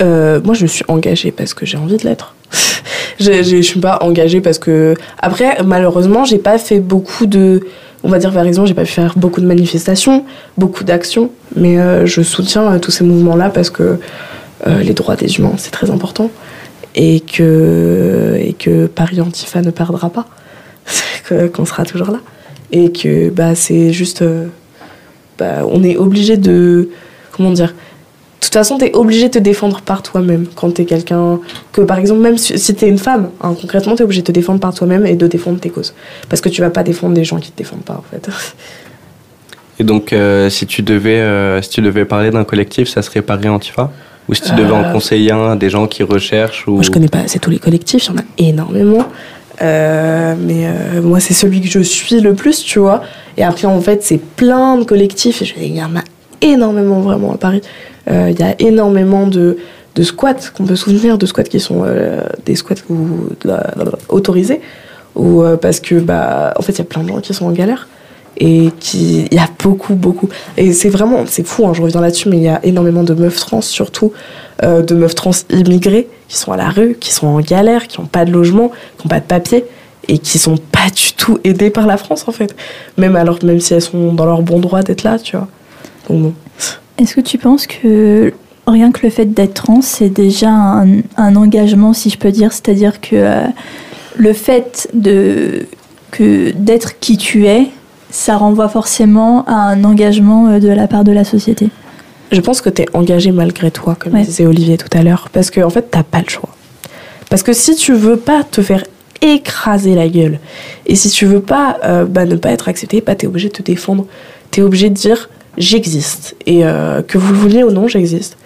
Moi, je suis engagée parce que j'ai envie de l'être. (laughs) je ne suis pas engagée parce que... Après, malheureusement, j'ai pas fait beaucoup de... On va dire par exemple, j'ai pas pu faire beaucoup de manifestations, beaucoup d'actions, mais je soutiens tous ces mouvements-là parce que les droits des humains, c'est très important. Et que, et que Paris Antifa ne perdra pas, (laughs) qu'on sera toujours là. Et que bah, c'est juste. Euh, bah, on est obligé de. Comment dire de toute façon, tu es obligé de te défendre par toi-même quand tu es quelqu'un. Que par exemple, même si, tu es une femme, hein, concrètement, tu es obligé de te défendre par toi-même et de défendre tes causes. Parce que tu vas pas défendre des gens qui te défendent pas, en fait. Et donc, euh, si, tu devais, si tu devais parler d'un collectif, ça serait Paris Antifa? Ou si tu devais en euh, conseiller un, des gens qui recherchent ou... Moi, je connais pas assez tous les collectifs, il y en a énormément. Euh, mais euh, moi, c'est celui que je suis le plus, tu vois. Et après, en fait, c'est plein de collectifs. Il y en a énormément, vraiment, à Paris. Il y a énormément de, de squats qu'on peut souvenir, de squats qui sont des squats autorisés. Ou, parce que, bah, en fait, il y a plein de gens qui sont en galère. Et qui il y a beaucoup beaucoup. Et c'est vraiment c'est fou hein, je reviens là-dessus mais il y a énormément de meufs trans surtout euh, de meufs trans immigrées qui sont à la rue qui sont en galère qui n'ont pas de logement qui n'ont pas de papier et qui sont pas du tout aidées par la France en fait. Même alors même si elles sont dans leur bon droit d'être là tu vois. Donc bon. Est-ce que tu penses que rien que le fait d'être trans, c'est déjà un, engagement, si je peux dire? C'est-à-dire que euh, le fait de que d'être qui tu es, ça renvoie forcément à un engagement euh, de la part de la société. je pense que tu es engagé malgré toi, comme Ouais. disait Olivier tout à l'heure, parce qu'en en fait, t'as pas le choix. Parce que si tu veux pas te faire écraser la gueule, et si tu veux pas euh, bah, ne pas être accepté, bah, tu es obligé de te défendre. Tu es obligé de dire j'existe, et euh, que vous le vouliez ou non, j'existe.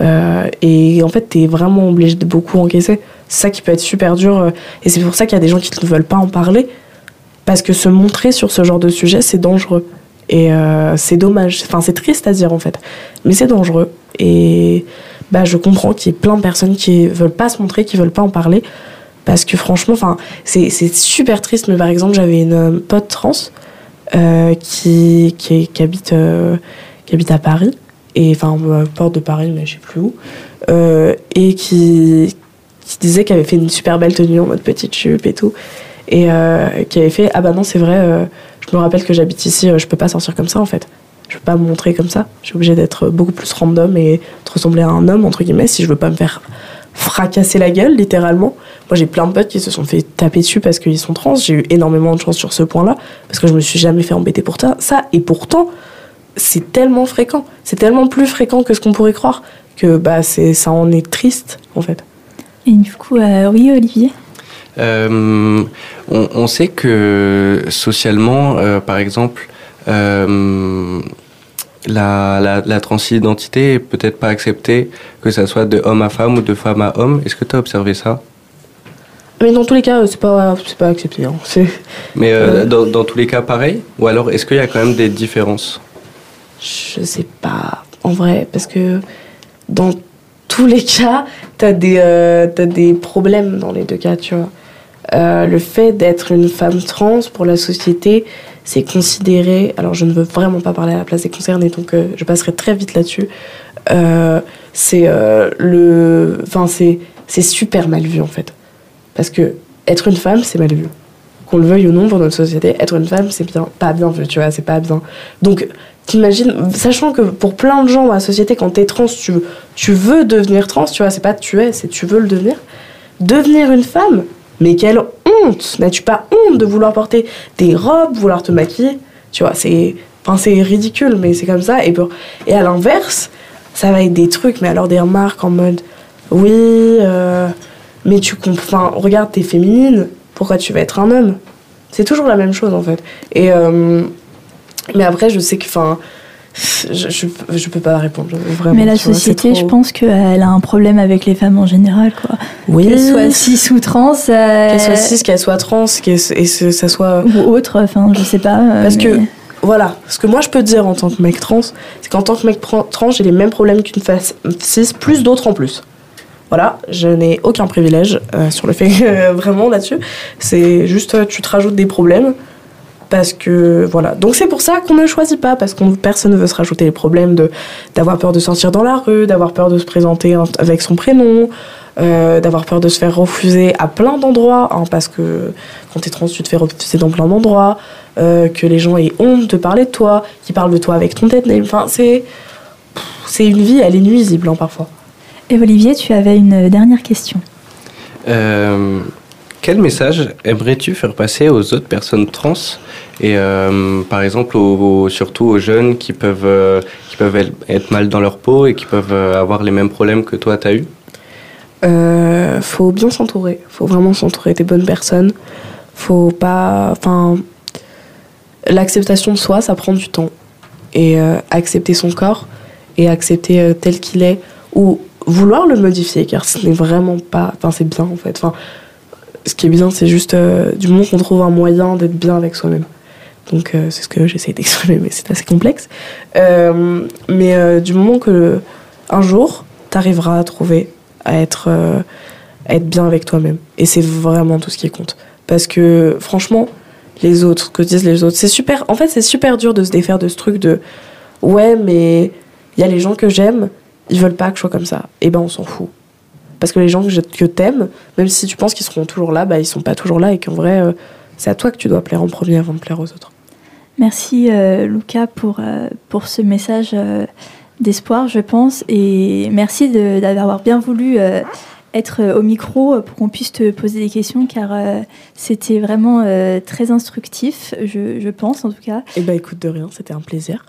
Euh, et en fait, tu es vraiment obligé de beaucoup encaisser. C'est ça qui peut être super dur, et c'est pour ça qu'il y a des gens qui ne veulent pas en parler, parce que se montrer sur ce genre de sujet, c'est dangereux. Et euh, c'est dommage, enfin c'est triste à dire en fait, mais c'est dangereux. Et bah, je comprends qu'il y ait plein de personnes qui veulent pas se montrer, qui veulent pas en parler, parce que franchement, c'est c'est super triste. Mais par exemple, j'avais une euh, pote trans euh, qui, qui, habite euh, qui habite à Paris et enfin porte de Paris, mais je sais plus où, et qui qui disait qu'elle avait fait une super belle tenue en mode petite jupe et tout, et euh, qui avait fait ah bah non c'est vrai. euh, je me rappelle que j'habite ici, euh, je peux pas sortir comme ça en fait. Je peux pas me montrer comme ça. Je suis obligée d'être beaucoup plus random et de ressembler à un homme, entre guillemets, si je veux pas me faire fracasser la gueule, littéralement. Moi, j'ai plein de potes qui se sont fait taper dessus parce qu'ils sont trans. J'ai eu énormément de chance sur ce point-là, parce que je me suis jamais fait embêter pour ça. Et pourtant, c'est tellement fréquent. C'est tellement plus fréquent que ce qu'on pourrait croire que bah, ça en est triste, en fait. Et du coup, oui, Olivier? Euh, on, on sait que socialement, euh, par exemple, euh, la, la, la transidentité est peut-être pas acceptée, que ça soit de homme à femme ou de femme à homme. Est-ce que tu as observé ça? Mais dans tous les cas, c'est pas, c'est pas accepté. hein. Mais dans, dans tous les cas, pareil? Ou alors, est-ce qu'il y a quand même des différences? Je sais pas, en vrai, parce que dans tous les (laughs) cas, t'as des, euh, t'as des problèmes dans les deux cas, tu vois. Euh, le fait d'être une femme trans pour la société, c'est considéré. Alors, je ne veux vraiment pas parler à la place des concernés, donc euh, je passerai très vite là-dessus. Euh, c'est le. Enfin, c'est, c'est super mal vu en fait. Parce que être une femme, c'est mal vu. Qu'on le veuille ou non pour notre société, être une femme, c'est bien, pas bien vu, tu vois, c'est pas bien. Donc, t'imagines, sachant que pour plein de gens dans la société, quand t'es trans, tu, tu veux devenir trans, tu vois, c'est pas tu es, c'est tu veux le devenir. Devenir une femme, mais quelle honte N'as-tu pas honte de vouloir porter des robes, vouloir te maquiller? Tu vois, c'est enfin, ridicule, mais c'est comme ça. Et, pour- et à l'inverse, ça va être des trucs, mais alors des remarques en mode oui, euh, mais tu comprends, regarde, t'es féminine, pourquoi tu vas être un homme? C'est toujours la même chose en fait. Et euh, mais après, je sais que, enfin, je, je, je peux pas répondre vraiment. Mais la vois, société, trop- je pense qu'elle a un problème avec les femmes en général, quoi. oui, Qu'elles soient cis ou trans, euh, qu'elle soit cis, qu'elle soit trans, et que ça soit ou autre, enfin, je sais pas. euh, Parce mais- que, voilà, ce que moi je peux dire en tant que mec trans, c'est qu'en tant que mec trans, j'ai les mêmes problèmes qu'une femme cis, plus d'autres en plus. Voilà, je n'ai aucun privilège euh, sur le fait, (laughs) euh, vraiment là-dessus. C'est juste, tu te rajoutes des problèmes. Parce que, voilà. Donc c'est pour ça qu'on ne choisit pas, parce que personne ne veut se rajouter les problèmes de d'avoir peur de sortir dans la rue, d'avoir peur de se présenter en- avec son prénom, euh, d'avoir peur de se faire refuser à plein d'endroits, hein, parce que quand t'es trans, tu te fais refuser dans plein d'endroits, euh, que les gens aient honte de parler de toi, qu'ils parlent de toi avec ton tête name. Enfin, c'est. C'est une vie, elle est nuisible hein, parfois. Et Olivier, tu avais une dernière question. Euh, Quel message aimerais-tu faire passer aux autres personnes trans et euh, par exemple aux- surtout aux jeunes qui peuvent, euh, qui peuvent être- mal dans leur peau et qui peuvent euh, avoir les mêmes problèmes que toi tu as eu? Euh, faut bien s'entourer. Faut vraiment s'entourer des bonnes personnes. Faut pas. Enfin. L'acceptation de soi, ça prend du temps. Et accepter son corps et accepter tel qu'il est ou vouloir le modifier, car ce n'est vraiment pas. Enfin, c'est bien en fait. Ce qui est bien, c'est juste euh, du moment qu'on trouve un moyen d'être bien avec soi-même. Donc, euh, c'est ce que (laughs) j'essaie d'exprimer, mais c'est assez complexe. Euh, mais du moment que un jour, t'arriveras à trouver à être, à être bien avec toi-même. Et c'est vraiment tout ce qui compte. Parce que franchement, les autres, ce que disent les autres. C'est super. En fait, c'est super dur de se défaire de ce truc de ouais, mais il y a les gens que j'aime, ils veulent pas que je sois comme ça. Et ben, on s'en fout. Parce que les gens que, que t'aimes, même si tu penses qu'ils seront toujours là, bah ils sont pas toujours là et qu'en vrai, euh, c'est à toi que tu dois plaire en premier avant de plaire aux autres. Merci euh, Luca pour, euh, pour ce message euh, d'espoir, je pense. Et merci d'avoir bien voulu être au micro pour qu'on puisse te poser des questions, car euh, c'était vraiment euh, très instructif, je, je pense en tout cas. Et bah écoute, de rien, c'était un plaisir.